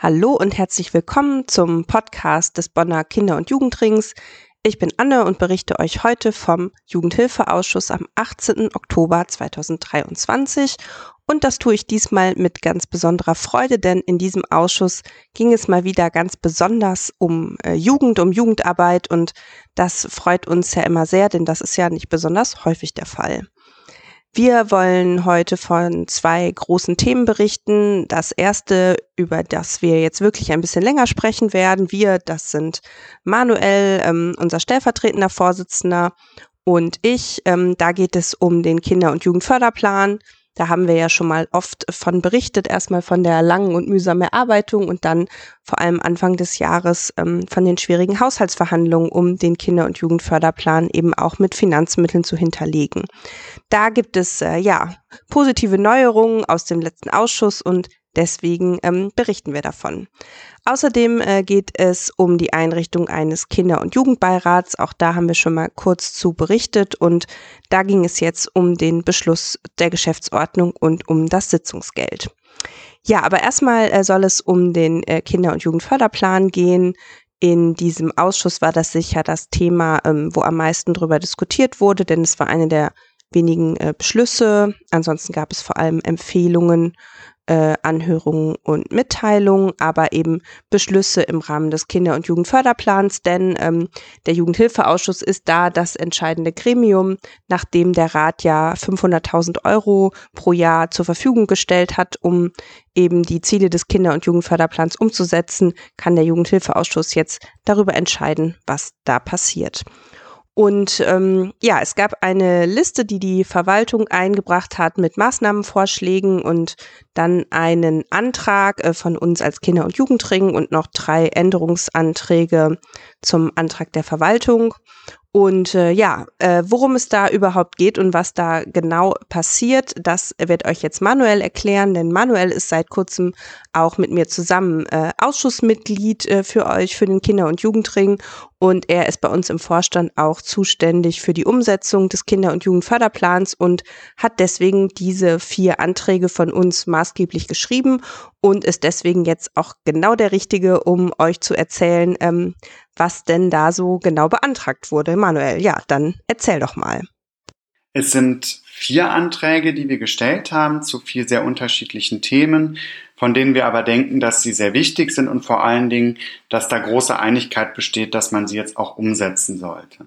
Hallo und herzlich willkommen zum Podcast des Bonner Kinder- und Jugendrings. Ich bin Anne und berichte euch heute vom Jugendhilfeausschuss am 18. Oktober 2023. Und das tue ich diesmal mit ganz besonderer Freude, denn in diesem Ausschuss ging es mal wieder ganz besonders um äh, Jugend, um Jugendarbeit und das freut uns ja immer sehr, denn das ist ja nicht besonders häufig der Fall. Wir wollen heute von zwei großen Themen berichten. Das erste, über das wir jetzt wirklich ein bisschen länger sprechen werden. Wir, das sind Manuel, ähm, unser stellvertretender Vorsitzender, und ich. Ähm, da geht es um den Kinder- und Jugendförderplan. Da haben wir ja schon mal oft von berichtet, erstmal von der langen und mühsamen Erarbeitung und dann vor allem Anfang des Jahres ähm, von den schwierigen Haushaltsverhandlungen, um den Kinder- und Jugendförderplan eben auch mit Finanzmitteln zu hinterlegen. Da gibt es äh, ja positive Neuerungen aus dem letzten Ausschuss und Deswegen ähm, berichten wir davon. Außerdem äh, geht es um die Einrichtung eines Kinder- und Jugendbeirats. Auch da haben wir schon mal kurz zu berichtet und da ging es jetzt um den Beschluss der Geschäftsordnung und um das Sitzungsgeld. Ja, aber erstmal äh, soll es um den äh, Kinder- und Jugendförderplan gehen. In diesem Ausschuss war das sicher das Thema, ähm, wo am meisten darüber diskutiert wurde, denn es war eine der wenigen äh, Beschlüsse. Ansonsten gab es vor allem Empfehlungen äh, Anhörungen und Mitteilungen, aber eben Beschlüsse im Rahmen des Kinder- und Jugendförderplans, denn ähm, der Jugendhilfeausschuss ist da das entscheidende Gremium, nachdem der Rat ja 500.000 Euro pro Jahr zur Verfügung gestellt hat, um eben die Ziele des Kinder- und Jugendförderplans umzusetzen, kann der Jugendhilfeausschuss jetzt darüber entscheiden, was da passiert. Und ähm, ja, es gab eine Liste, die die Verwaltung eingebracht hat mit Maßnahmenvorschlägen und dann einen Antrag äh, von uns als Kinder- und Jugendring und noch drei Änderungsanträge zum Antrag der Verwaltung. Und äh, ja, äh, worum es da überhaupt geht und was da genau passiert, das wird euch jetzt Manuel erklären, denn Manuel ist seit kurzem auch mit mir zusammen äh, Ausschussmitglied äh, für euch, für den Kinder- und Jugendring. Und er ist bei uns im Vorstand auch zuständig für die Umsetzung des Kinder- und Jugendförderplans und hat deswegen diese vier Anträge von uns maßgeblich geschrieben und ist deswegen jetzt auch genau der Richtige, um euch zu erzählen, ähm, was denn da so genau beantragt wurde. Manuel, ja, dann erzähl doch mal. Es sind vier Anträge, die wir gestellt haben zu vier sehr unterschiedlichen Themen, von denen wir aber denken, dass sie sehr wichtig sind und vor allen Dingen, dass da große Einigkeit besteht, dass man sie jetzt auch umsetzen sollte.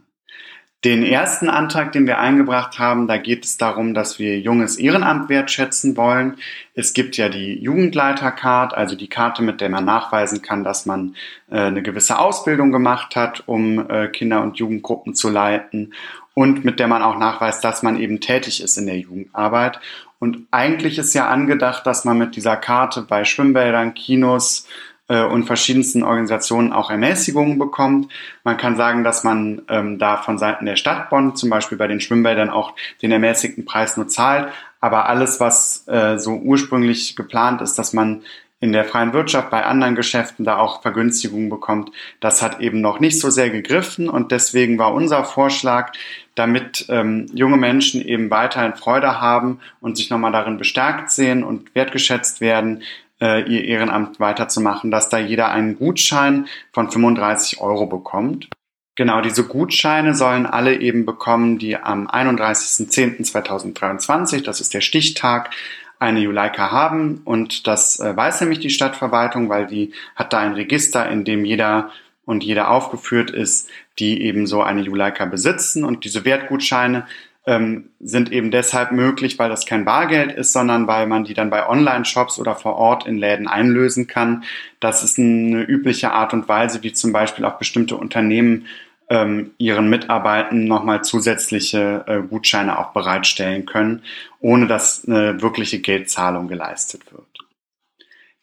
Den ersten Antrag, den wir eingebracht haben, da geht es darum, dass wir junges Ehrenamt wertschätzen wollen. Es gibt ja die Jugendleitercard, also die Karte, mit der man nachweisen kann, dass man äh, eine gewisse Ausbildung gemacht hat, um äh, Kinder- und Jugendgruppen zu leiten und mit der man auch nachweist, dass man eben tätig ist in der Jugendarbeit. Und eigentlich ist ja angedacht, dass man mit dieser Karte bei Schwimmbädern, Kinos, äh, und verschiedensten Organisationen auch Ermäßigungen bekommt. Man kann sagen, dass man ähm, da von Seiten der Stadt Bonn zum Beispiel bei den Schwimmbädern auch den ermäßigten Preis nur zahlt. Aber alles, was äh, so ursprünglich geplant ist, dass man in der freien Wirtschaft bei anderen Geschäften da auch Vergünstigungen bekommt, das hat eben noch nicht so sehr gegriffen und deswegen war unser Vorschlag, damit ähm, junge Menschen eben weiterhin Freude haben und sich nochmal darin bestärkt sehen und wertgeschätzt werden, äh, ihr Ehrenamt weiterzumachen, dass da jeder einen Gutschein von 35 Euro bekommt. Genau, diese Gutscheine sollen alle eben bekommen, die am 31.10.2023, das ist der Stichtag, eine Juleika haben und das äh, weiß nämlich die Stadtverwaltung, weil die hat da ein Register, in dem jeder und jede aufgeführt ist, die eben so eine Juleika besitzen und diese Wertgutscheine ähm, sind eben deshalb möglich, weil das kein Bargeld ist, sondern weil man die dann bei Online-Shops oder vor Ort in Läden einlösen kann. Das ist eine übliche Art und Weise, wie zum Beispiel auch bestimmte Unternehmen ähm, ihren Mitarbeitern nochmal zusätzliche äh, Gutscheine auch bereitstellen können, ohne dass eine wirkliche Geldzahlung geleistet wird.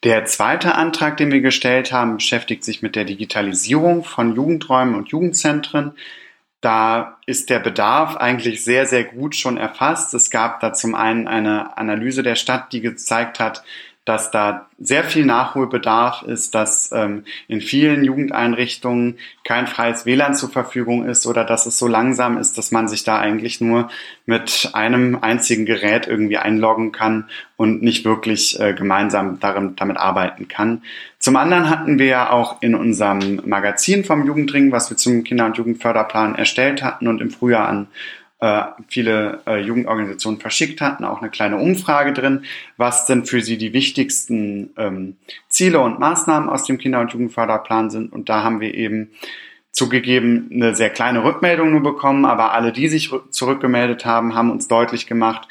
Der zweite Antrag, den wir gestellt haben, beschäftigt sich mit der Digitalisierung von Jugendräumen und Jugendzentren. Da ist der Bedarf eigentlich sehr, sehr gut schon erfasst. Es gab da zum einen eine Analyse der Stadt, die gezeigt hat, dass da sehr viel Nachholbedarf ist, dass ähm, in vielen Jugendeinrichtungen kein freies WLAN zur Verfügung ist oder dass es so langsam ist, dass man sich da eigentlich nur mit einem einzigen Gerät irgendwie einloggen kann und nicht wirklich äh, gemeinsam darin, damit arbeiten kann. Zum anderen hatten wir ja auch in unserem Magazin vom Jugendring, was wir zum Kinder- und Jugendförderplan erstellt hatten und im Frühjahr an äh, viele äh, Jugendorganisationen verschickt hatten, auch eine kleine Umfrage drin, was denn für sie die wichtigsten ähm, Ziele und Maßnahmen aus dem Kinder- und Jugendförderplan sind. Und da haben wir eben zugegeben eine sehr kleine Rückmeldung nur bekommen, aber alle, die sich zurückgemeldet haben, haben uns deutlich gemacht,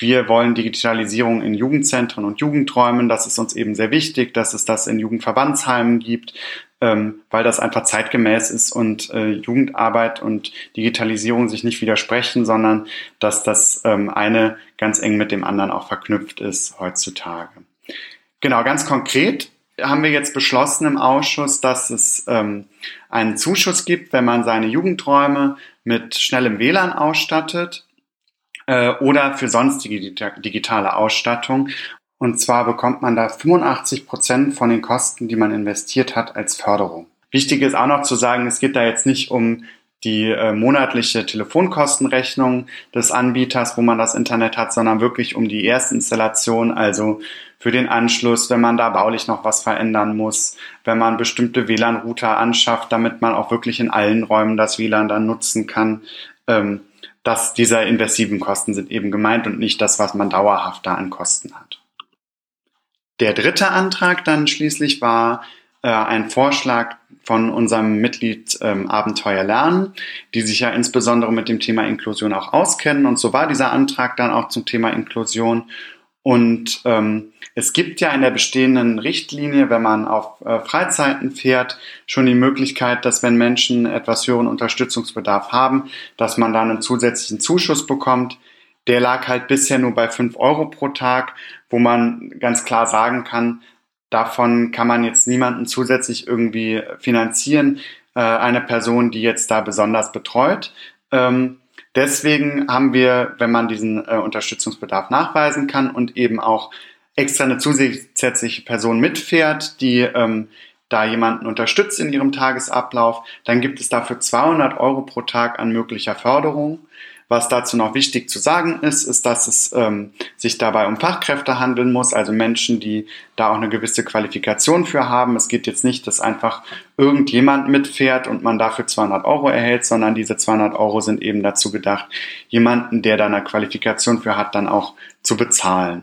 wir wollen Digitalisierung in Jugendzentren und Jugendräumen. Das ist uns eben sehr wichtig, dass es das in Jugendverbandsheimen gibt, ähm, weil das einfach zeitgemäß ist und äh, Jugendarbeit und Digitalisierung sich nicht widersprechen, sondern dass das ähm, eine ganz eng mit dem anderen auch verknüpft ist heutzutage. Genau, ganz konkret haben wir jetzt beschlossen im Ausschuss, dass es ähm, einen Zuschuss gibt, wenn man seine Jugendräume mit schnellem WLAN ausstattet äh, oder für sonstige digitale Ausstattung. Und zwar bekommt man da 85 Prozent von den Kosten, die man investiert hat, als Förderung. Wichtig ist auch noch zu sagen, es geht da jetzt nicht um die äh, monatliche Telefonkostenrechnung des Anbieters, wo man das Internet hat, sondern wirklich um die Erstinstallation, also für den Anschluss, wenn man da baulich noch was verändern muss, wenn man bestimmte WLAN-Router anschafft, damit man auch wirklich in allen Räumen das WLAN dann nutzen kann. Ähm, dass diese investiven Kosten sind eben gemeint und nicht das, was man dauerhaft da an Kosten hat. Der dritte Antrag dann schließlich war äh, ein Vorschlag von unserem Mitglied ähm, Abenteuer Lernen, die sich ja insbesondere mit dem Thema Inklusion auch auskennen. Und so war dieser Antrag dann auch zum Thema Inklusion. Und ähm, es gibt ja in der bestehenden Richtlinie, wenn man auf äh, Freizeiten fährt, schon die Möglichkeit, dass wenn Menschen etwas höheren Unterstützungsbedarf haben, dass man dann einen zusätzlichen Zuschuss bekommt der lag halt bisher nur bei fünf Euro pro Tag, wo man ganz klar sagen kann, davon kann man jetzt niemanden zusätzlich irgendwie finanzieren, äh, eine Person, die jetzt da besonders betreut. Ähm, deswegen haben wir, wenn man diesen äh, Unterstützungsbedarf nachweisen kann und eben auch extra eine zusätzliche Person mitfährt, die ähm, da jemanden unterstützt in ihrem Tagesablauf, dann gibt es dafür 200 Euro pro Tag an möglicher Förderung. Was dazu noch wichtig zu sagen ist, ist, dass es ähm, sich dabei um Fachkräfte handeln muss, also Menschen, die da auch eine gewisse Qualifikation für haben. Es geht jetzt nicht, dass einfach irgendjemand mitfährt und man dafür 200 Euro erhält, sondern diese 200 Euro sind eben dazu gedacht, jemanden, der da eine Qualifikation für hat, dann auch zu bezahlen.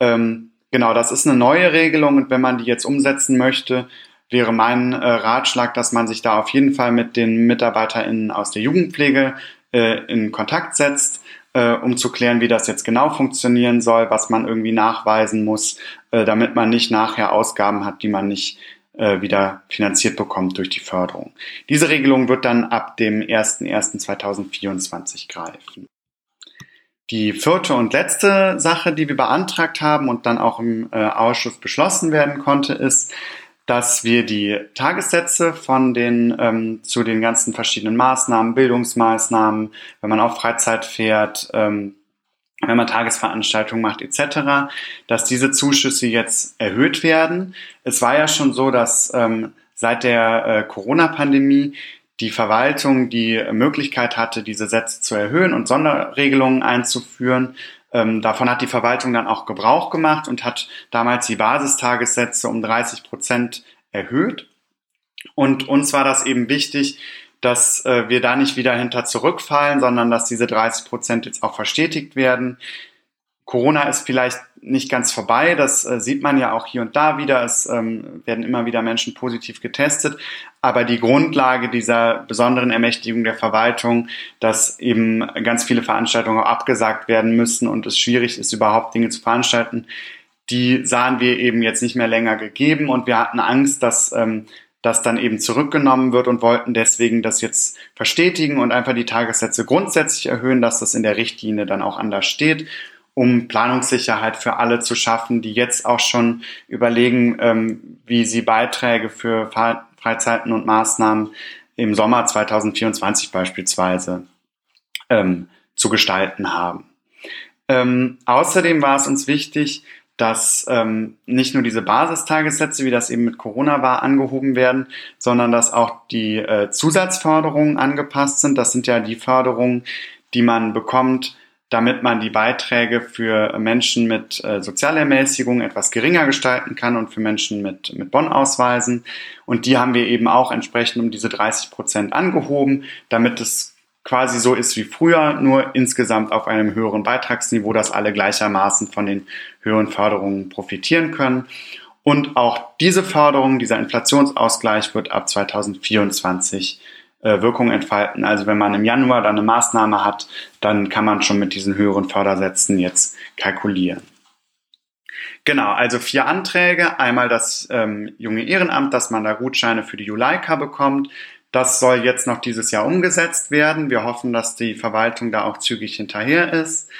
Ähm, genau, das ist eine neue Regelung und wenn man die jetzt umsetzen möchte, wäre mein äh, Ratschlag, dass man sich da auf jeden Fall mit den MitarbeiterInnen aus der Jugendpflege äh, in Kontakt setzt, äh, um zu klären, wie das jetzt genau funktionieren soll, was man irgendwie nachweisen muss, äh, damit man nicht nachher Ausgaben hat, die man nicht äh, wieder finanziert bekommt durch die Förderung. Diese Regelung wird dann ab dem 01.01.2024 greifen. Die vierte und letzte Sache, die wir beantragt haben und dann auch im äh, Ausschuss beschlossen werden konnte, ist, dass wir die Tagessätze von den ähm, zu den ganzen verschiedenen Maßnahmen, Bildungsmaßnahmen, wenn man auf Freizeit fährt, ähm, wenn man Tagesveranstaltungen macht etc., dass diese Zuschüsse jetzt erhöht werden. Es war ja schon so, dass ähm, seit der äh, Corona-Pandemie die Verwaltung die Möglichkeit hatte, diese Sätze zu erhöhen und Sonderregelungen einzuführen. Ähm, davon hat die Verwaltung dann auch Gebrauch gemacht und hat damals die Basistagessätze um 30 Prozent erhöht. Und uns war das eben wichtig, dass äh, wir da nicht wieder hinter zurückfallen, sondern dass diese 30 Prozent jetzt auch verstetigt werden. Corona ist vielleicht nicht ganz vorbei, das äh, sieht man ja auch hier und da wieder. Es ähm, werden immer wieder Menschen positiv getestet. Aber die Grundlage dieser besonderen Ermächtigung der Verwaltung, dass eben ganz viele Veranstaltungen auch abgesagt werden müssen und es schwierig ist, überhaupt Dinge zu veranstalten, die sahen wir eben jetzt nicht mehr länger gegeben und wir hatten Angst, dass ähm, das dann eben zurückgenommen wird und wollten deswegen das jetzt verstetigen und einfach die Tagessätze grundsätzlich erhöhen, dass das in der Richtlinie dann auch anders steht um Planungssicherheit für alle zu schaffen, die jetzt auch schon überlegen, ähm, wie sie Beiträge für Freizeiten und Maßnahmen im Sommer 2024 beispielsweise ähm, zu gestalten haben. Ähm, außerdem war es uns wichtig, dass ähm, nicht nur diese Basistagessätze, wie das eben mit Corona war, angehoben werden, sondern dass auch die äh, Zusatzförderungen angepasst sind. Das sind ja die Förderungen, die man bekommt, damit man die Beiträge für Menschen mit äh, Sozialermäßigung etwas geringer gestalten kann und für Menschen mit, mit Bonn-Ausweisen. Und die haben wir eben auch entsprechend um diese 30 Prozent angehoben, damit es quasi so ist wie früher, nur insgesamt auf einem höheren Beitragsniveau, dass alle gleichermaßen von den höheren Förderungen profitieren können. Und auch diese Förderung, dieser Inflationsausgleich wird ab 2024 äh, Wirkung entfalten. Also wenn man im Januar dann eine Maßnahme hat, dann kann man schon mit diesen höheren Fördersätzen jetzt kalkulieren. Genau, also vier Anträge. Einmal das ähm, junge Ehrenamt, dass man da Gutscheine für die Juleika bekommt. Das soll jetzt noch dieses Jahr umgesetzt werden. Wir hoffen, dass die Verwaltung da auch zügig hinterher ist.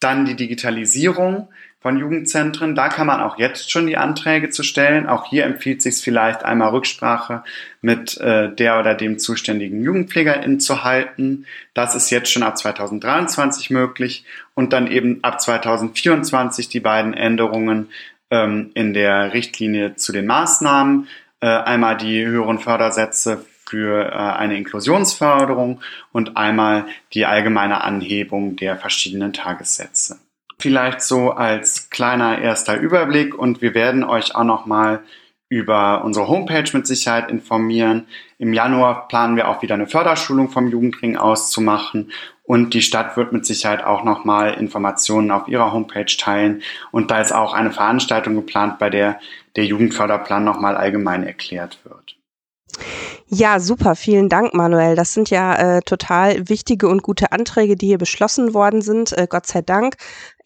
Dann die Digitalisierung von Jugendzentren. Da kann man auch jetzt schon die Anträge zu stellen. Auch hier empfiehlt sich vielleicht einmal Rücksprache mit äh, der oder dem zuständigen Jugendpflegerin zu halten. Das ist jetzt schon ab 2023 möglich und dann eben ab 2024 die beiden Änderungen ähm, in der Richtlinie zu den Maßnahmen. Äh, einmal die höheren Fördersätze für äh, eine Inklusionsförderung und einmal die allgemeine Anhebung der verschiedenen Tagessätze. Vielleicht so als kleiner erster Überblick und wir werden euch auch noch mal über unsere Homepage mit Sicherheit informieren. Im Januar planen wir auch wieder eine Förderschulung vom Jugendring auszumachen und die Stadt wird mit Sicherheit auch noch mal Informationen auf ihrer Homepage teilen und da ist auch eine Veranstaltung geplant, bei der der Jugendförderplan noch mal allgemein erklärt wird. Ja, super. Vielen Dank, Manuel. Das sind ja äh, total wichtige und gute Anträge, die hier beschlossen worden sind. Äh, Gott sei Dank.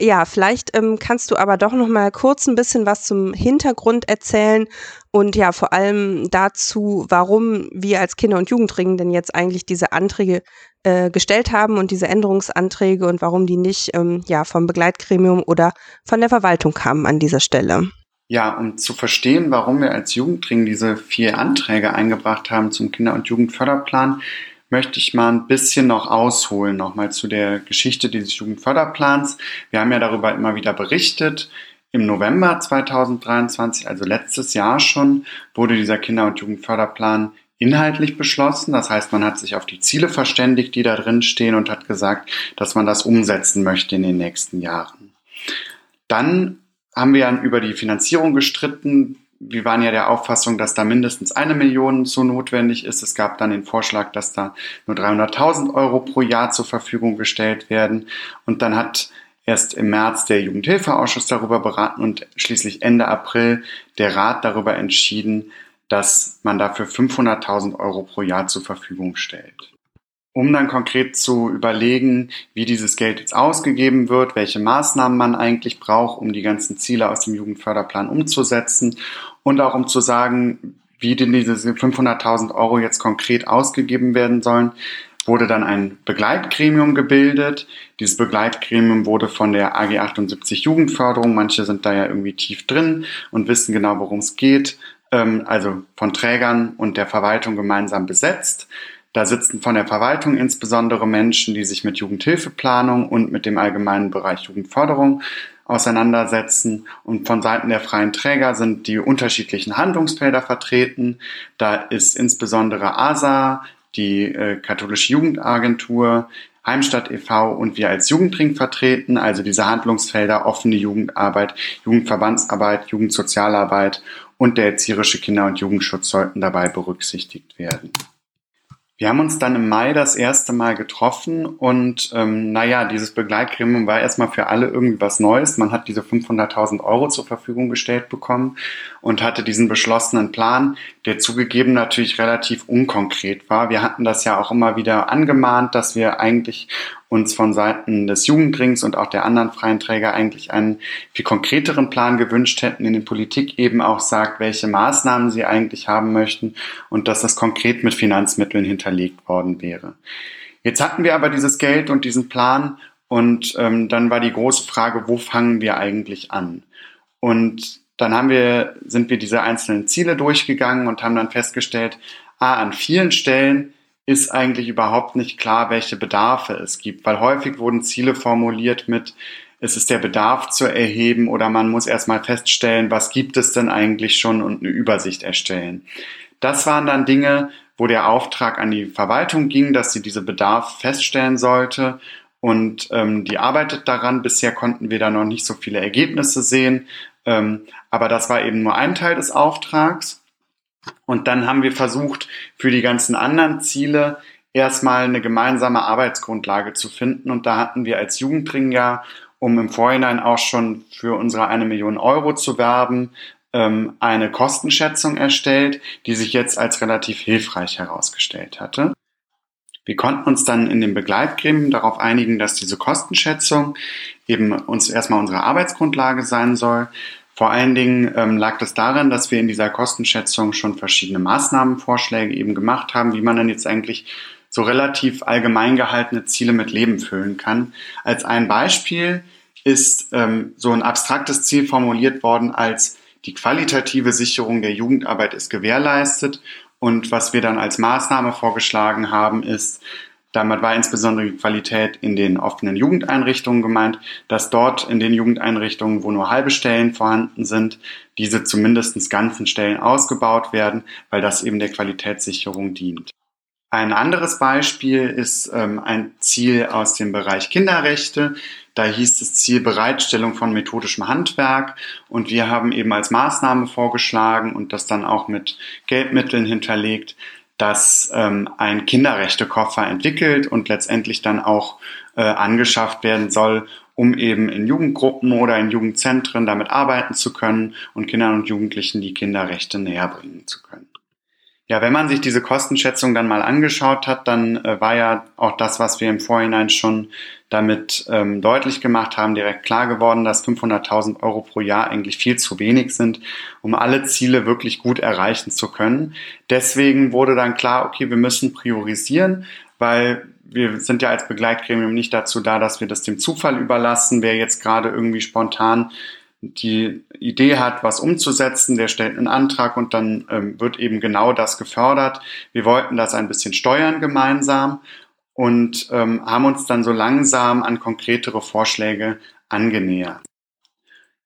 Ja, vielleicht ähm, kannst du aber doch noch mal kurz ein bisschen was zum Hintergrund erzählen und ja, vor allem dazu, warum wir als Kinder- und Jugendring denn jetzt eigentlich diese Anträge äh, gestellt haben und diese Änderungsanträge und warum die nicht ähm, ja vom Begleitgremium oder von der Verwaltung kamen an dieser Stelle. Ja, um zu verstehen, warum wir als Jugendring diese vier Anträge eingebracht haben zum Kinder- und Jugendförderplan, möchte ich mal ein bisschen noch ausholen, nochmal zu der Geschichte dieses Jugendförderplans. Wir haben ja darüber immer wieder berichtet. Im November 2023, also letztes Jahr schon, wurde dieser Kinder- und Jugendförderplan inhaltlich beschlossen. Das heißt, man hat sich auf die Ziele verständigt, die da drin stehen und hat gesagt, dass man das umsetzen möchte in den nächsten Jahren. Dann haben wir dann über die Finanzierung gestritten. Wir waren ja der Auffassung, dass da mindestens eine Million so notwendig ist. Es gab dann den Vorschlag, dass da nur 300.000 Euro pro Jahr zur Verfügung gestellt werden. Und dann hat erst im März der Jugendhilfeausschuss darüber beraten und schließlich Ende April der Rat darüber entschieden, dass man dafür 500.000 Euro pro Jahr zur Verfügung stellt um dann konkret zu überlegen, wie dieses Geld jetzt ausgegeben wird, welche Maßnahmen man eigentlich braucht, um die ganzen Ziele aus dem Jugendförderplan umzusetzen und auch um zu sagen, wie denn diese 500.000 Euro jetzt konkret ausgegeben werden sollen, wurde dann ein Begleitgremium gebildet. Dieses Begleitgremium wurde von der AG 78 Jugendförderung, manche sind da ja irgendwie tief drin und wissen genau, worum es geht, ähm, also von Trägern und der Verwaltung gemeinsam besetzt. Da sitzen von der Verwaltung insbesondere Menschen, die sich mit Jugendhilfeplanung und mit dem allgemeinen Bereich Jugendförderung auseinandersetzen. Und von Seiten der freien Träger sind die unterschiedlichen Handlungsfelder vertreten. Da ist insbesondere ASA, die äh, katholische Jugendagentur, Heimstadt e.V. und wir als Jugendring vertreten, also diese Handlungsfelder offene Jugendarbeit, Jugendverbandsarbeit, Jugendsozialarbeit und der erzieherische Kinder- und Jugendschutz sollten dabei berücksichtigt werden. Wir haben uns dann im Mai das erste Mal getroffen und ähm, naja, dieses Begleitgremium war erstmal für alle irgendwie was Neues. Man hat diese 500.000 Euro zur Verfügung gestellt bekommen und hatte diesen beschlossenen Plan, der zugegeben natürlich relativ unkonkret war. Wir hatten das ja auch immer wieder angemahnt, dass wir eigentlich uns von Seiten des Jugendrings und auch der anderen freien Träger eigentlich einen viel konkreteren Plan gewünscht hätten, in der Politik eben auch sagt, welche Maßnahmen sie eigentlich haben möchten und dass das konkret mit Finanzmitteln hinterlegt worden wäre. Jetzt hatten wir aber dieses Geld und diesen Plan und ähm, dann war die große Frage, wo fangen wir eigentlich an? Und dann haben wir, sind wir diese einzelnen Ziele durchgegangen und haben dann festgestellt, ah, an vielen Stellen ist eigentlich überhaupt nicht klar, welche Bedarfe es gibt, weil häufig wurden Ziele formuliert mit, es ist der Bedarf zu erheben oder man muss erstmal feststellen, was gibt es denn eigentlich schon und eine Übersicht erstellen. Das waren dann Dinge, wo der Auftrag an die Verwaltung ging, dass sie diese Bedarf feststellen sollte und ähm, die arbeitet daran. Bisher konnten wir da noch nicht so viele Ergebnisse sehen, ähm, aber das war eben nur ein Teil des Auftrags. Und dann haben wir versucht, für die ganzen anderen Ziele erstmal eine gemeinsame Arbeitsgrundlage zu finden. Und da hatten wir als Jugendring ja, um im Vorhinein auch schon für unsere eine Million Euro zu werben, ähm, eine Kostenschätzung erstellt, die sich jetzt als relativ hilfreich herausgestellt hatte. Wir konnten uns dann in den Begleitgremien darauf einigen, dass diese Kostenschätzung eben uns erstmal unsere Arbeitsgrundlage sein soll. Vor allen Dingen ähm, lag das daran, dass wir in dieser Kostenschätzung schon verschiedene Maßnahmenvorschläge eben gemacht haben, wie man dann jetzt eigentlich so relativ allgemein gehaltene Ziele mit Leben füllen kann. Als ein Beispiel ist ähm, so ein abstraktes Ziel formuliert worden als die qualitative Sicherung der Jugendarbeit ist gewährleistet. Und was wir dann als Maßnahme vorgeschlagen haben, ist, damit war insbesondere die Qualität in den offenen Jugendeinrichtungen gemeint, dass dort in den Jugendeinrichtungen, wo nur halbe Stellen vorhanden sind, diese zumindest ganzen Stellen ausgebaut werden, weil das eben der Qualitätssicherung dient. Ein anderes Beispiel ist ähm, ein Ziel aus dem Bereich Kinderrechte. Da hieß das Ziel Bereitstellung von methodischem Handwerk und wir haben eben als Maßnahme vorgeschlagen und das dann auch mit Geldmitteln hinterlegt, dass ähm, ein Kinderrechtekoffer entwickelt und letztendlich dann auch äh, angeschafft werden soll, um eben in Jugendgruppen oder in Jugendzentren damit arbeiten zu können und Kindern und Jugendlichen die Kinderrechte näher bringen zu können. Ja, wenn man sich diese Kostenschätzung dann mal angeschaut hat, dann äh, war ja auch das, was wir im Vorhinein schon damit ähm, deutlich gemacht haben, direkt klar geworden, dass 500.000 Euro pro Jahr eigentlich viel zu wenig sind, um alle Ziele wirklich gut erreichen zu können. Deswegen wurde dann klar, okay, wir müssen priorisieren, weil wir sind ja als Begleitgremium nicht dazu da, dass wir das dem Zufall überlassen, wer jetzt gerade irgendwie spontan die Idee hat, was umzusetzen, der stellt einen Antrag und dann ähm, wird eben genau das gefördert. Wir wollten das ein bisschen steuern gemeinsam und ähm, haben uns dann so langsam an konkretere Vorschläge angenähert.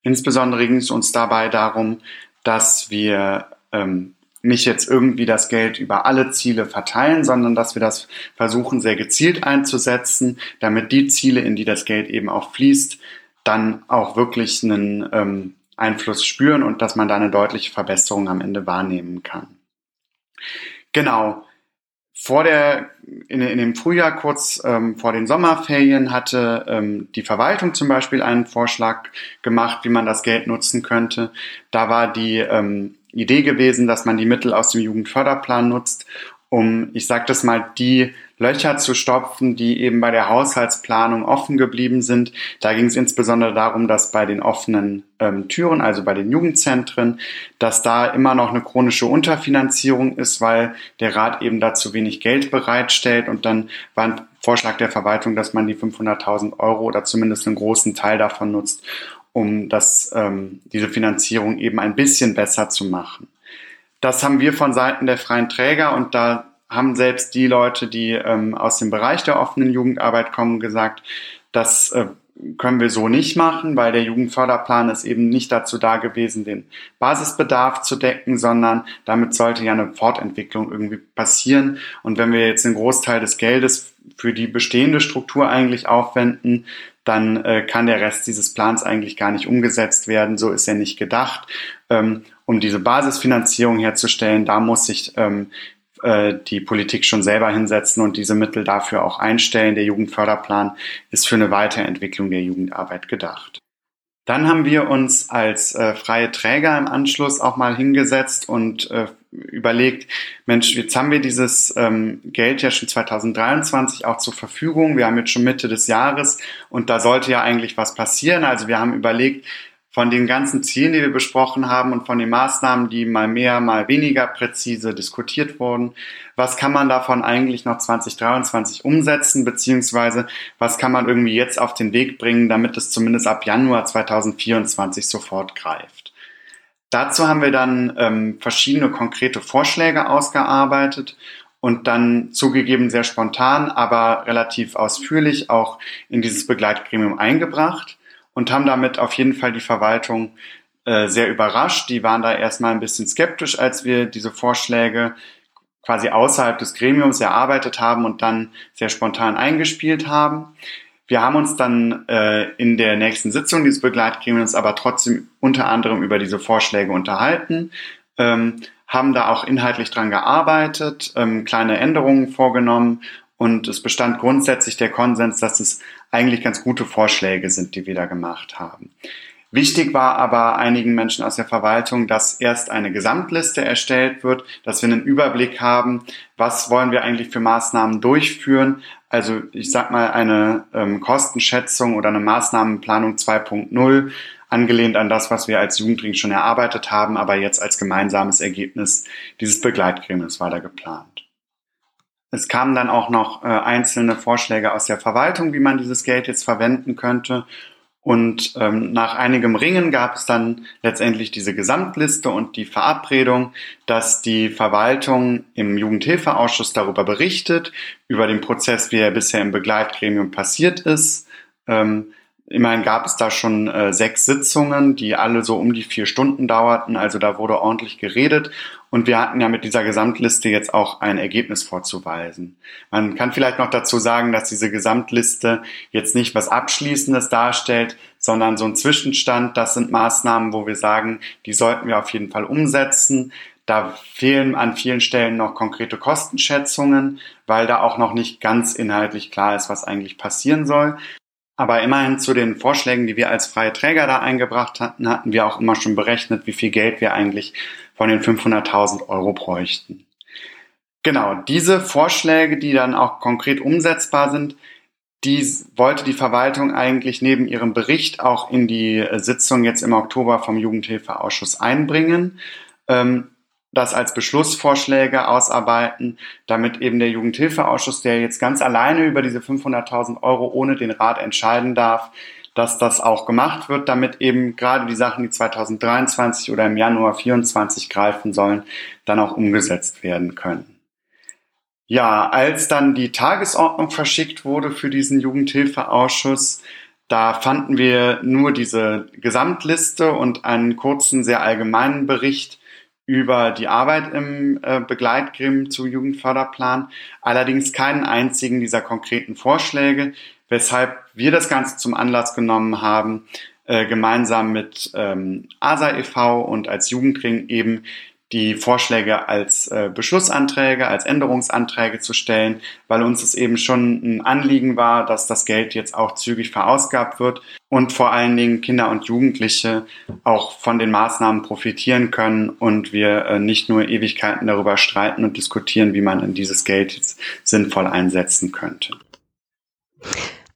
Insbesondere ging es uns dabei darum, dass wir ähm, nicht jetzt irgendwie das Geld über alle Ziele verteilen, sondern dass wir das versuchen, sehr gezielt einzusetzen, damit die Ziele, in die das Geld eben auch fließt, dann auch wirklich einen ähm, Einfluss spüren und dass man da eine deutliche Verbesserung am Ende wahrnehmen kann. Genau. Vor der, in, in dem Frühjahr, kurz ähm, vor den Sommerferien, hatte ähm, die Verwaltung zum Beispiel einen Vorschlag gemacht, wie man das Geld nutzen könnte. Da war die ähm, Idee gewesen, dass man die Mittel aus dem Jugendförderplan nutzt, um, ich sage das mal, die Löcher zu stopfen, die eben bei der Haushaltsplanung offen geblieben sind. Da ging es insbesondere darum, dass bei den offenen ähm, Türen, also bei den Jugendzentren, dass da immer noch eine chronische Unterfinanzierung ist, weil der Rat eben da zu wenig Geld bereitstellt. Und dann war ein Vorschlag der Verwaltung, dass man die 500.000 Euro oder zumindest einen großen Teil davon nutzt, um das, ähm, diese Finanzierung eben ein bisschen besser zu machen. Das haben wir von Seiten der freien Träger und da haben selbst die Leute, die ähm, aus dem Bereich der offenen Jugendarbeit kommen, gesagt, das äh, können wir so nicht machen, weil der Jugendförderplan ist eben nicht dazu da gewesen, den Basisbedarf zu decken, sondern damit sollte ja eine Fortentwicklung irgendwie passieren. Und wenn wir jetzt einen Großteil des Geldes für die bestehende Struktur eigentlich aufwenden, dann äh, kann der Rest dieses Plans eigentlich gar nicht umgesetzt werden. So ist er nicht gedacht. Ähm, um diese Basisfinanzierung herzustellen, da muss sich ähm, äh, die Politik schon selber hinsetzen und diese Mittel dafür auch einstellen. Der Jugendförderplan ist für eine Weiterentwicklung der Jugendarbeit gedacht. Dann haben wir uns als äh, freie Träger im Anschluss auch mal hingesetzt und äh, überlegt, Mensch, jetzt haben wir dieses ähm, Geld ja schon 2023 auch zur Verfügung. Wir haben jetzt schon Mitte des Jahres und da sollte ja eigentlich was passieren. Also wir haben überlegt, von den ganzen Zielen, die wir besprochen haben und von den Maßnahmen, die mal mehr, mal weniger präzise diskutiert wurden, was kann man davon eigentlich noch 2023 umsetzen, beziehungsweise was kann man irgendwie jetzt auf den Weg bringen, damit es zumindest ab Januar 2024 sofort greift. Dazu haben wir dann ähm, verschiedene konkrete Vorschläge ausgearbeitet und dann zugegeben sehr spontan, aber relativ ausführlich auch in dieses Begleitgremium eingebracht. Und haben damit auf jeden Fall die Verwaltung äh, sehr überrascht. Die waren da erstmal ein bisschen skeptisch, als wir diese Vorschläge quasi außerhalb des Gremiums erarbeitet haben und dann sehr spontan eingespielt haben. Wir haben uns dann äh, in der nächsten Sitzung dieses Begleitgremiums aber trotzdem unter anderem über diese Vorschläge unterhalten, ähm, haben da auch inhaltlich dran gearbeitet, ähm, kleine Änderungen vorgenommen und es bestand grundsätzlich der Konsens, dass es eigentlich ganz gute Vorschläge sind, die wir da gemacht haben. Wichtig war aber einigen Menschen aus der Verwaltung, dass erst eine Gesamtliste erstellt wird, dass wir einen Überblick haben, was wollen wir eigentlich für Maßnahmen durchführen. Also ich sag mal eine ähm, Kostenschätzung oder eine Maßnahmenplanung 2.0, angelehnt an das, was wir als Jugendring schon erarbeitet haben, aber jetzt als gemeinsames Ergebnis dieses Begleitgremiums da geplant. Es kamen dann auch noch äh, einzelne Vorschläge aus der Verwaltung, wie man dieses Geld jetzt verwenden könnte. Und ähm, nach einigem Ringen gab es dann letztendlich diese Gesamtliste und die Verabredung, dass die Verwaltung im Jugendhilfeausschuss darüber berichtet, über den Prozess, wie er bisher im Begleitgremium passiert ist. Ähm, Immerhin gab es da schon äh, sechs Sitzungen, die alle so um die vier Stunden dauerten. Also da wurde ordentlich geredet. Und wir hatten ja mit dieser Gesamtliste jetzt auch ein Ergebnis vorzuweisen. Man kann vielleicht noch dazu sagen, dass diese Gesamtliste jetzt nicht was Abschließendes darstellt, sondern so ein Zwischenstand. Das sind Maßnahmen, wo wir sagen, die sollten wir auf jeden Fall umsetzen. Da fehlen an vielen Stellen noch konkrete Kostenschätzungen, weil da auch noch nicht ganz inhaltlich klar ist, was eigentlich passieren soll. Aber immerhin zu den Vorschlägen, die wir als freie Träger da eingebracht hatten, hatten wir auch immer schon berechnet, wie viel Geld wir eigentlich von den 500.000 Euro bräuchten. Genau, diese Vorschläge, die dann auch konkret umsetzbar sind, die wollte die Verwaltung eigentlich neben ihrem Bericht auch in die Sitzung jetzt im Oktober vom Jugendhilfeausschuss einbringen. Ähm, das als Beschlussvorschläge ausarbeiten, damit eben der Jugendhilfeausschuss, der jetzt ganz alleine über diese 500.000 Euro ohne den Rat entscheiden darf, dass das auch gemacht wird, damit eben gerade die Sachen, die 2023 oder im Januar 2024 greifen sollen, dann auch umgesetzt werden können. Ja, als dann die Tagesordnung verschickt wurde für diesen Jugendhilfeausschuss, da fanden wir nur diese Gesamtliste und einen kurzen, sehr allgemeinen Bericht über die Arbeit im äh, Begleitgremium zu Jugendförderplan, allerdings keinen einzigen dieser konkreten Vorschläge, weshalb wir das Ganze zum Anlass genommen haben, äh, gemeinsam mit ähm, ASA e.V. und als Jugendring eben die Vorschläge als äh, Beschlussanträge, als Änderungsanträge zu stellen, weil uns es eben schon ein Anliegen war, dass das Geld jetzt auch zügig verausgabt wird und vor allen Dingen Kinder und Jugendliche auch von den Maßnahmen profitieren können und wir äh, nicht nur Ewigkeiten darüber streiten und diskutieren, wie man in dieses Geld jetzt sinnvoll einsetzen könnte.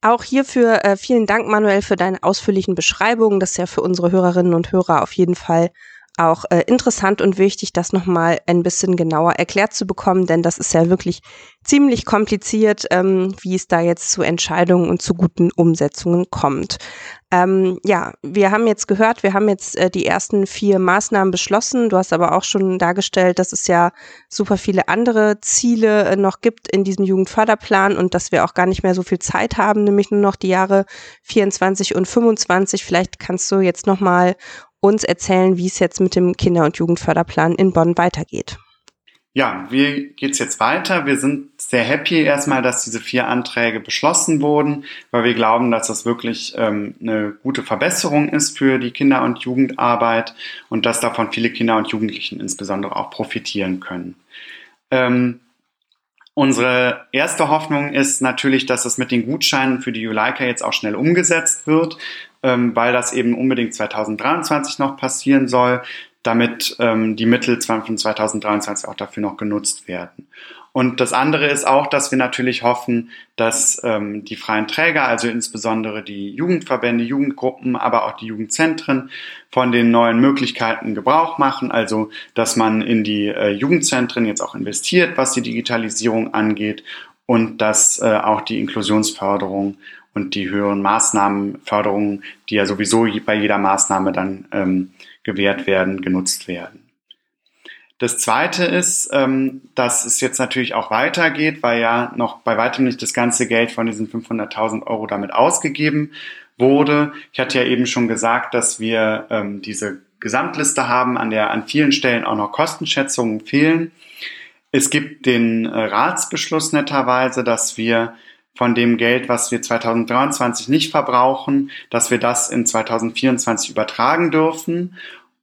Auch hierfür äh, vielen Dank, Manuel, für deine ausführlichen Beschreibungen. Das ist ja für unsere Hörerinnen und Hörer auf jeden Fall auch äh, interessant und wichtig, das nochmal ein bisschen genauer erklärt zu bekommen, denn das ist ja wirklich ziemlich kompliziert, ähm, wie es da jetzt zu Entscheidungen und zu guten Umsetzungen kommt. Ähm, ja, wir haben jetzt gehört, wir haben jetzt äh, die ersten vier Maßnahmen beschlossen. Du hast aber auch schon dargestellt, dass es ja super viele andere Ziele äh, noch gibt in diesem Jugendförderplan und dass wir auch gar nicht mehr so viel Zeit haben, nämlich nur noch die Jahre 24 und 25. Vielleicht kannst du jetzt nochmal uns erzählen, wie es jetzt mit dem Kinder- und Jugendförderplan in Bonn weitergeht. Ja, wie geht's jetzt weiter? Wir sind sehr happy erstmal, dass diese vier Anträge beschlossen wurden, weil wir glauben, dass das wirklich ähm, eine gute Verbesserung ist für die Kinder- und Jugendarbeit und dass davon viele Kinder und Jugendlichen insbesondere auch profitieren können. Ähm, Unsere erste Hoffnung ist natürlich, dass es mit den Gutscheinen für die Juleika jetzt auch schnell umgesetzt wird, ähm, weil das eben unbedingt 2023 noch passieren soll, damit ähm, die Mittel von 2023 auch dafür noch genutzt werden. Und das andere ist auch, dass wir natürlich hoffen, dass ähm, die freien Träger, also insbesondere die Jugendverbände, Jugendgruppen, aber auch die Jugendzentren von den neuen Möglichkeiten Gebrauch machen. Also, dass man in die äh, Jugendzentren jetzt auch investiert, was die Digitalisierung angeht und dass äh, auch die Inklusionsförderung und die höheren Maßnahmenförderungen, die ja sowieso bei jeder Maßnahme dann ähm, gewährt werden, genutzt werden. Das Zweite ist, ähm, dass es jetzt natürlich auch weitergeht, weil ja noch bei weitem nicht das ganze Geld von diesen 500.000 Euro damit ausgegeben wurde. Ich hatte ja eben schon gesagt, dass wir ähm, diese Gesamtliste haben, an der an vielen Stellen auch noch Kostenschätzungen fehlen. Es gibt den äh, Ratsbeschluss netterweise, dass wir von dem Geld, was wir 2023 nicht verbrauchen, dass wir das in 2024 übertragen dürfen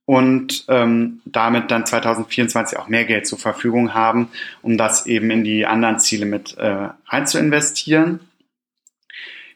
und ähm, damit dann 2024 auch mehr Geld zur Verfügung haben, um das eben in die anderen Ziele mit äh, rein zu investieren.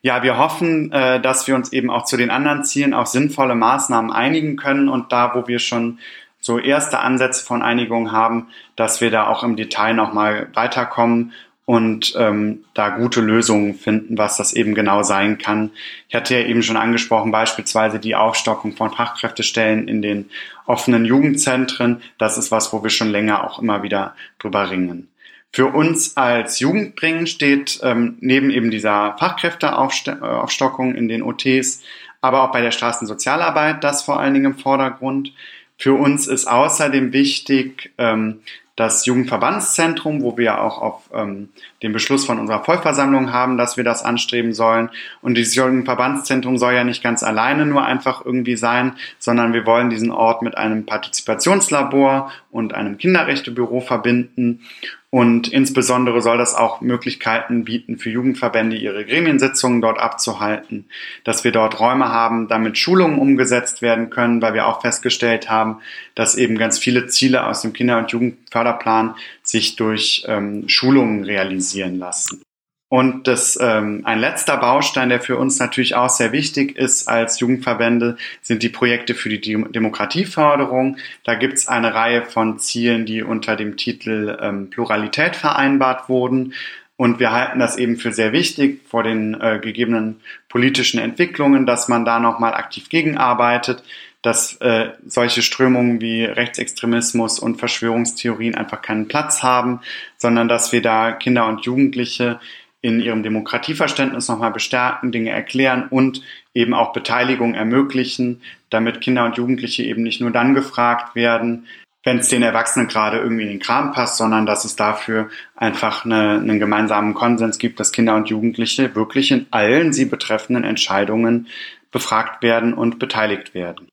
Ja, wir hoffen, äh, dass wir uns eben auch zu den anderen Zielen auch sinnvolle Maßnahmen einigen können und da, wo wir schon so erste Ansätze von Einigung haben, dass wir da auch im Detail nochmal weiterkommen und ähm, da gute Lösungen finden, was das eben genau sein kann. Ich hatte ja eben schon angesprochen, beispielsweise die Aufstockung von Fachkräftestellen in den offenen Jugendzentren. Das ist was, wo wir schon länger auch immer wieder drüber ringen. Für uns als Jugendbringen steht ähm, neben eben dieser Fachkräfteaufstockung in den OTs, aber auch bei der Straßensozialarbeit das vor allen Dingen im Vordergrund. Für uns ist außerdem wichtig, ähm, das Jugendverbandszentrum, wo wir auch auf ähm, den Beschluss von unserer Vollversammlung haben, dass wir das anstreben sollen. Und dieses Jugendverbandszentrum soll ja nicht ganz alleine nur einfach irgendwie sein, sondern wir wollen diesen Ort mit einem Partizipationslabor und einem Kinderrechtebüro verbinden und insbesondere soll das auch Möglichkeiten bieten für Jugendverbände, ihre Gremiensitzungen dort abzuhalten, dass wir dort Räume haben, damit Schulungen umgesetzt werden können, weil wir auch festgestellt haben, dass eben ganz viele Ziele aus dem Kinder- und Jugendförderplan sich durch ähm, Schulungen realisieren lassen. Und das, ähm, ein letzter Baustein, der für uns natürlich auch sehr wichtig ist als Jugendverbände, sind die Projekte für die Demokratieförderung. Da gibt's eine Reihe von Zielen, die unter dem Titel ähm, Pluralität vereinbart wurden. Und wir halten das eben für sehr wichtig vor den äh, gegebenen politischen Entwicklungen, dass man da nochmal aktiv gegenarbeitet, dass äh, solche Strömungen wie Rechtsextremismus und Verschwörungstheorien einfach keinen Platz haben, sondern dass wir da Kinder und Jugendliche in ihrem Demokratieverständnis nochmal bestärken, Dinge erklären und eben auch Beteiligung ermöglichen, damit Kinder und Jugendliche eben nicht nur dann gefragt werden, wenn es den Erwachsenen gerade irgendwie in den Kram passt, sondern dass es dafür einfach eine, einen gemeinsamen Konsens gibt, dass Kinder und Jugendliche wirklich in allen sie betreffenden Entscheidungen befragt werden und beteiligt werden.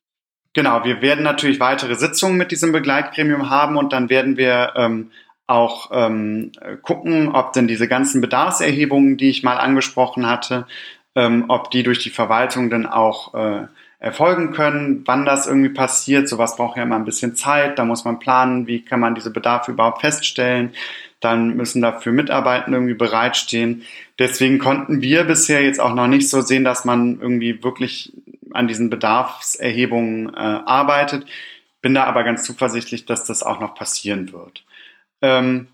Genau, wir werden natürlich weitere Sitzungen mit diesem Begleitgremium haben und dann werden wir ähm, auch ähm, gucken, ob denn diese ganzen Bedarfserhebungen, die ich mal angesprochen hatte, ähm, ob die durch die Verwaltung dann auch äh, erfolgen können, wann das irgendwie passiert. Sowas braucht ja immer ein bisschen Zeit, da muss man planen, wie kann man diese Bedarfe überhaupt feststellen. Dann müssen dafür Mitarbeiter irgendwie bereitstehen. Deswegen konnten wir bisher jetzt auch noch nicht so sehen, dass man irgendwie wirklich an diesen Bedarfserhebungen äh, arbeitet. Bin da aber ganz zuversichtlich, dass das auch noch passieren wird. Ähm,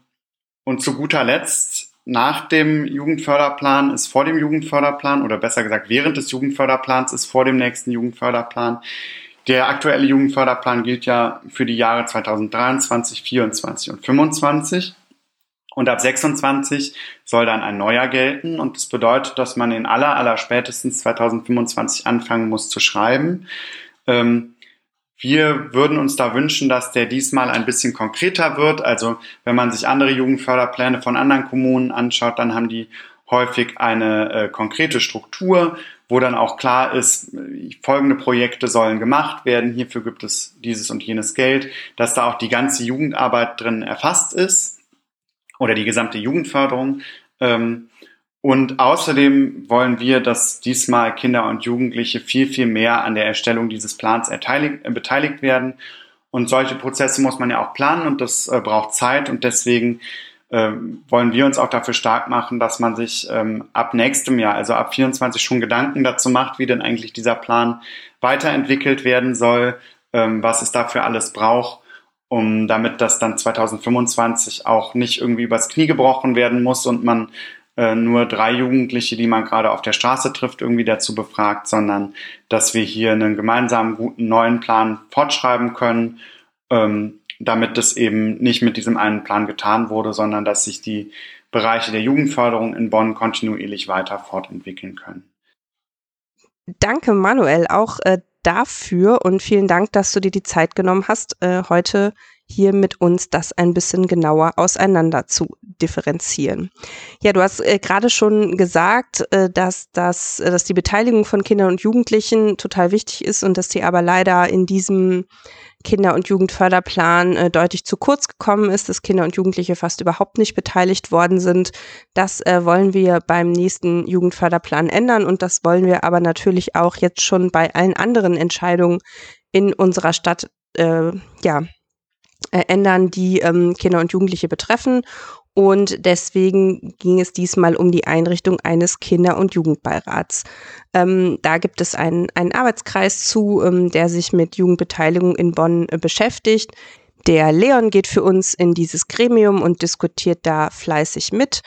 und zu guter Letzt, nach dem Jugendförderplan ist vor dem Jugendförderplan oder besser gesagt während des Jugendförderplans ist vor dem nächsten Jugendförderplan. Der aktuelle Jugendförderplan gilt ja für die Jahre 2023, 2024 und 2025. Und ab 26 soll dann ein neuer gelten. Und das bedeutet, dass man in aller, aller spätestens 2025 anfangen muss zu schreiben. Ähm, wir würden uns da wünschen, dass der diesmal ein bisschen konkreter wird. Also wenn man sich andere Jugendförderpläne von anderen Kommunen anschaut, dann haben die häufig eine äh, konkrete Struktur, wo dann auch klar ist, folgende Projekte sollen gemacht werden, hierfür gibt es dieses und jenes Geld, dass da auch die ganze Jugendarbeit drin erfasst ist oder die gesamte Jugendförderung. Ähm, und außerdem wollen wir, dass diesmal Kinder und Jugendliche viel, viel mehr an der Erstellung dieses Plans äh, beteiligt werden. Und solche Prozesse muss man ja auch planen und das äh, braucht Zeit und deswegen äh, wollen wir uns auch dafür stark machen, dass man sich ähm, ab nächstem Jahr, also ab 24 schon Gedanken dazu macht, wie denn eigentlich dieser Plan weiterentwickelt werden soll, ähm, was es dafür alles braucht, um damit das dann 2025 auch nicht irgendwie übers Knie gebrochen werden muss und man äh, nur drei Jugendliche, die man gerade auf der Straße trifft, irgendwie dazu befragt, sondern dass wir hier einen gemeinsamen guten neuen Plan fortschreiben können, ähm, damit das eben nicht mit diesem einen Plan getan wurde, sondern dass sich die Bereiche der Jugendförderung in Bonn kontinuierlich weiter fortentwickeln können. Danke, Manuel, auch äh, dafür und vielen Dank, dass du dir die Zeit genommen hast, äh, heute hier mit uns das ein bisschen genauer auseinander zu differenzieren. Ja, du hast äh, gerade schon gesagt, äh, dass, dass, äh, dass die Beteiligung von Kindern und Jugendlichen total wichtig ist und dass die aber leider in diesem Kinder- und Jugendförderplan äh, deutlich zu kurz gekommen ist, dass Kinder und Jugendliche fast überhaupt nicht beteiligt worden sind. Das äh, wollen wir beim nächsten Jugendförderplan ändern und das wollen wir aber natürlich auch jetzt schon bei allen anderen Entscheidungen in unserer Stadt äh, ja, äh, ändern, die ähm, Kinder und Jugendliche betreffen. Und deswegen ging es diesmal um die Einrichtung eines Kinder- und Jugendbeirats. Ähm, da gibt es einen, einen Arbeitskreis zu, ähm, der sich mit Jugendbeteiligung in Bonn äh, beschäftigt. Der Leon geht für uns in dieses Gremium und diskutiert da fleißig mit.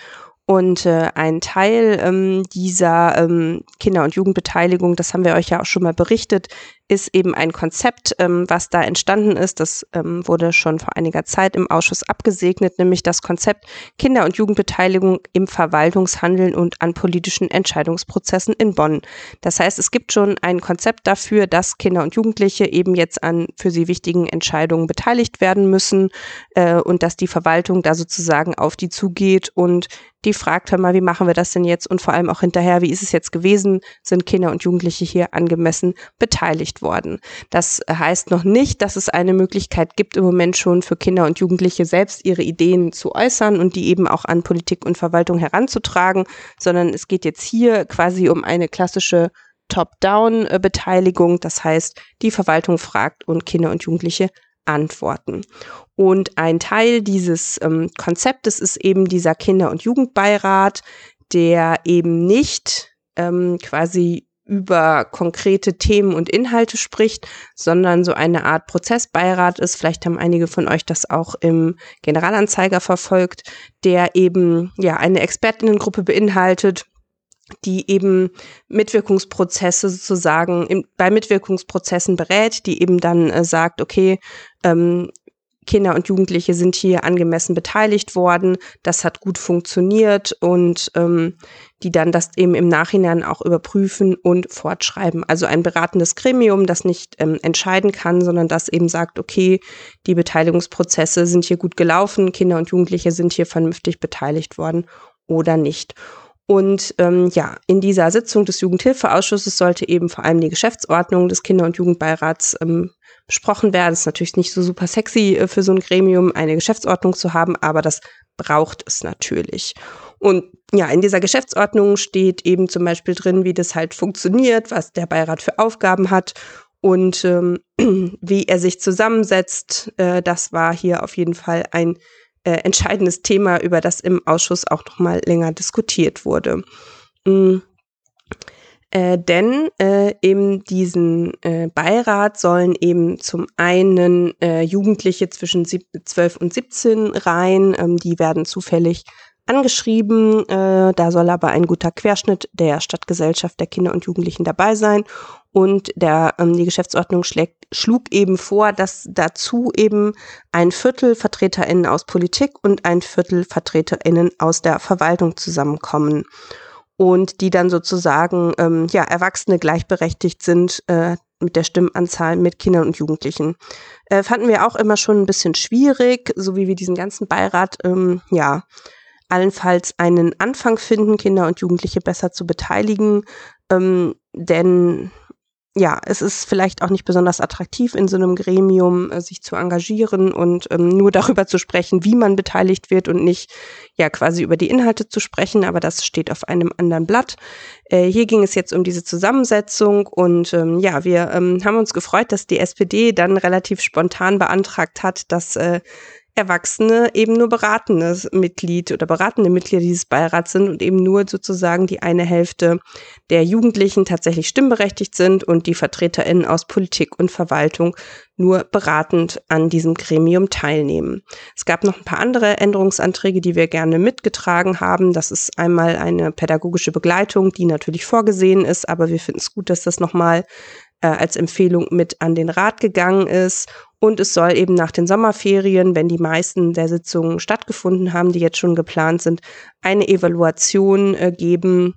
Und äh, ein Teil ähm, dieser ähm, Kinder- und Jugendbeteiligung, das haben wir euch ja auch schon mal berichtet, ist eben ein Konzept, ähm, was da entstanden ist. Das ähm, wurde schon vor einiger Zeit im Ausschuss abgesegnet, nämlich das Konzept Kinder- und Jugendbeteiligung im Verwaltungshandeln und an politischen Entscheidungsprozessen in Bonn. Das heißt, es gibt schon ein Konzept dafür, dass Kinder und Jugendliche eben jetzt an für sie wichtigen Entscheidungen beteiligt werden müssen äh, und dass die Verwaltung da sozusagen auf die zugeht und die fragt, hör mal, wie machen wir das denn jetzt? Und vor allem auch hinterher, wie ist es jetzt gewesen? Sind Kinder und Jugendliche hier angemessen beteiligt worden. Das heißt noch nicht, dass es eine Möglichkeit gibt, im Moment schon für Kinder und Jugendliche selbst ihre Ideen zu äußern und die eben auch an Politik und Verwaltung heranzutragen, sondern es geht jetzt hier quasi um eine klassische Top-Down-Beteiligung. Das heißt, die Verwaltung fragt und Kinder und Jugendliche antworten. Und ein Teil dieses ähm, Konzeptes ist eben dieser Kinder- und Jugendbeirat, der eben nicht ähm, quasi über konkrete Themen und Inhalte spricht, sondern so eine Art Prozessbeirat ist. Vielleicht haben einige von euch das auch im Generalanzeiger verfolgt, der eben ja eine Expertinnengruppe beinhaltet, die eben Mitwirkungsprozesse sozusagen im, bei Mitwirkungsprozessen berät, die eben dann äh, sagt, okay, ähm, Kinder und Jugendliche sind hier angemessen beteiligt worden. Das hat gut funktioniert und ähm, die dann das eben im Nachhinein auch überprüfen und fortschreiben. Also ein beratendes Gremium, das nicht ähm, entscheiden kann, sondern das eben sagt, okay, die Beteiligungsprozesse sind hier gut gelaufen, Kinder und Jugendliche sind hier vernünftig beteiligt worden oder nicht. Und ähm, ja, in dieser Sitzung des Jugendhilfeausschusses sollte eben vor allem die Geschäftsordnung des Kinder- und Jugendbeirats ähm, besprochen werden. Es ist natürlich nicht so super sexy äh, für so ein Gremium, eine Geschäftsordnung zu haben, aber das braucht es natürlich. Und ja, in dieser Geschäftsordnung steht eben zum Beispiel drin, wie das halt funktioniert, was der Beirat für Aufgaben hat und ähm, wie er sich zusammensetzt. Äh, das war hier auf jeden Fall ein äh, entscheidendes Thema, über das im Ausschuss auch noch mal länger diskutiert wurde. Mhm. Äh, denn äh, in diesen äh, Beirat sollen eben zum einen äh, Jugendliche zwischen 12 und 17 rein, ähm, die werden zufällig angeschrieben. Äh, da soll aber ein guter Querschnitt der Stadtgesellschaft der Kinder und Jugendlichen dabei sein. Und der, ähm, die Geschäftsordnung schlägt, schlug eben vor, dass dazu eben ein Viertel VertreterInnen aus Politik und ein Viertel VertreterInnen aus der Verwaltung zusammenkommen und die dann sozusagen ähm, ja Erwachsene gleichberechtigt sind äh, mit der Stimmanzahl mit Kindern und Jugendlichen. Äh, fanden wir auch immer schon ein bisschen schwierig, so wie wir diesen ganzen Beirat ähm, ja allenfalls einen Anfang finden, Kinder und Jugendliche besser zu beteiligen, ähm, denn ja, es ist vielleicht auch nicht besonders attraktiv, in so einem Gremium äh, sich zu engagieren und ähm, nur darüber zu sprechen, wie man beteiligt wird und nicht ja quasi über die Inhalte zu sprechen, aber das steht auf einem anderen Blatt. Äh, hier ging es jetzt um diese Zusammensetzung und ähm, ja, wir ähm, haben uns gefreut, dass die SPD dann relativ spontan beantragt hat, dass äh, Erwachsene eben nur beratendes Mitglied oder beratende Mitglieder dieses Beirats sind und eben nur sozusagen die eine Hälfte der Jugendlichen tatsächlich stimmberechtigt sind und die VertreterInnen aus Politik und Verwaltung nur beratend an diesem Gremium teilnehmen. Es gab noch ein paar andere Änderungsanträge, die wir gerne mitgetragen haben. Das ist einmal eine pädagogische Begleitung, die natürlich vorgesehen ist, aber wir finden es gut, dass das nochmal äh, als Empfehlung mit an den Rat gegangen ist und es soll eben nach den Sommerferien, wenn die meisten der Sitzungen stattgefunden haben, die jetzt schon geplant sind, eine Evaluation äh, geben,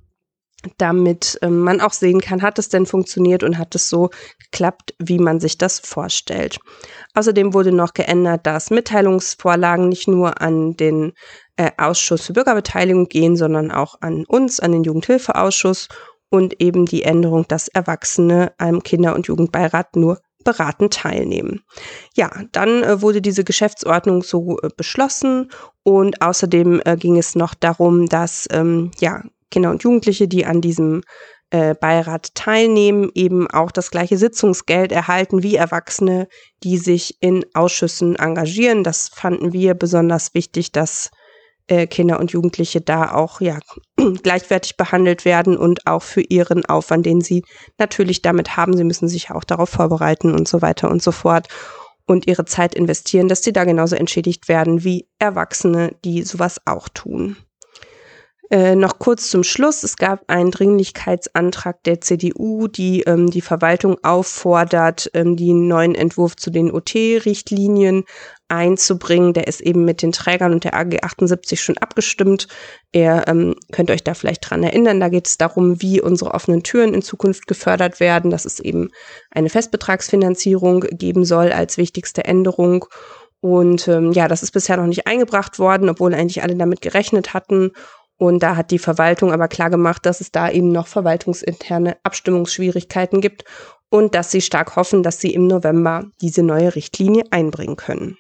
damit ähm, man auch sehen kann, hat es denn funktioniert und hat es so geklappt, wie man sich das vorstellt. Außerdem wurde noch geändert, dass Mitteilungsvorlagen nicht nur an den äh, Ausschuss für Bürgerbeteiligung gehen, sondern auch an uns, an den Jugendhilfeausschuss und eben die Änderung, dass Erwachsene am Kinder- und Jugendbeirat nur beraten teilnehmen. Ja, dann äh, wurde diese Geschäftsordnung so äh, beschlossen und außerdem äh, ging es noch darum, dass ähm, ja Kinder und Jugendliche, die an diesem äh, Beirat teilnehmen, eben auch das gleiche Sitzungsgeld erhalten wie Erwachsene, die sich in Ausschüssen engagieren. Das fanden wir besonders wichtig, dass äh, Kinder und Jugendliche da auch ja gleichwertig behandelt werden und auch für ihren Aufwand, den sie natürlich damit haben. Sie müssen sich auch darauf vorbereiten und so weiter und so fort und ihre Zeit investieren, dass sie da genauso entschädigt werden wie Erwachsene, die sowas auch tun. Äh, noch kurz zum Schluss. Es gab einen Dringlichkeitsantrag der CDU, die ähm, die Verwaltung auffordert, ähm, den neuen Entwurf zu den OT-Richtlinien einzubringen. Der ist eben mit den Trägern und der AG 78 schon abgestimmt. Ihr ähm, könnt euch da vielleicht dran erinnern. Da geht es darum, wie unsere offenen Türen in Zukunft gefördert werden, dass es eben eine Festbetragsfinanzierung geben soll als wichtigste Änderung. Und ähm, ja, das ist bisher noch nicht eingebracht worden, obwohl eigentlich alle damit gerechnet hatten. Und da hat die Verwaltung aber klar gemacht, dass es da eben noch verwaltungsinterne Abstimmungsschwierigkeiten gibt und dass sie stark hoffen, dass sie im November diese neue Richtlinie einbringen können.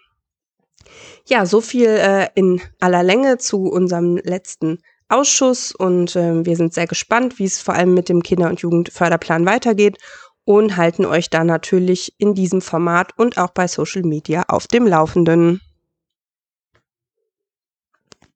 Ja, so viel äh, in aller Länge zu unserem letzten Ausschuss und äh, wir sind sehr gespannt, wie es vor allem mit dem Kinder- und Jugendförderplan weitergeht und halten euch da natürlich in diesem Format und auch bei Social Media auf dem Laufenden.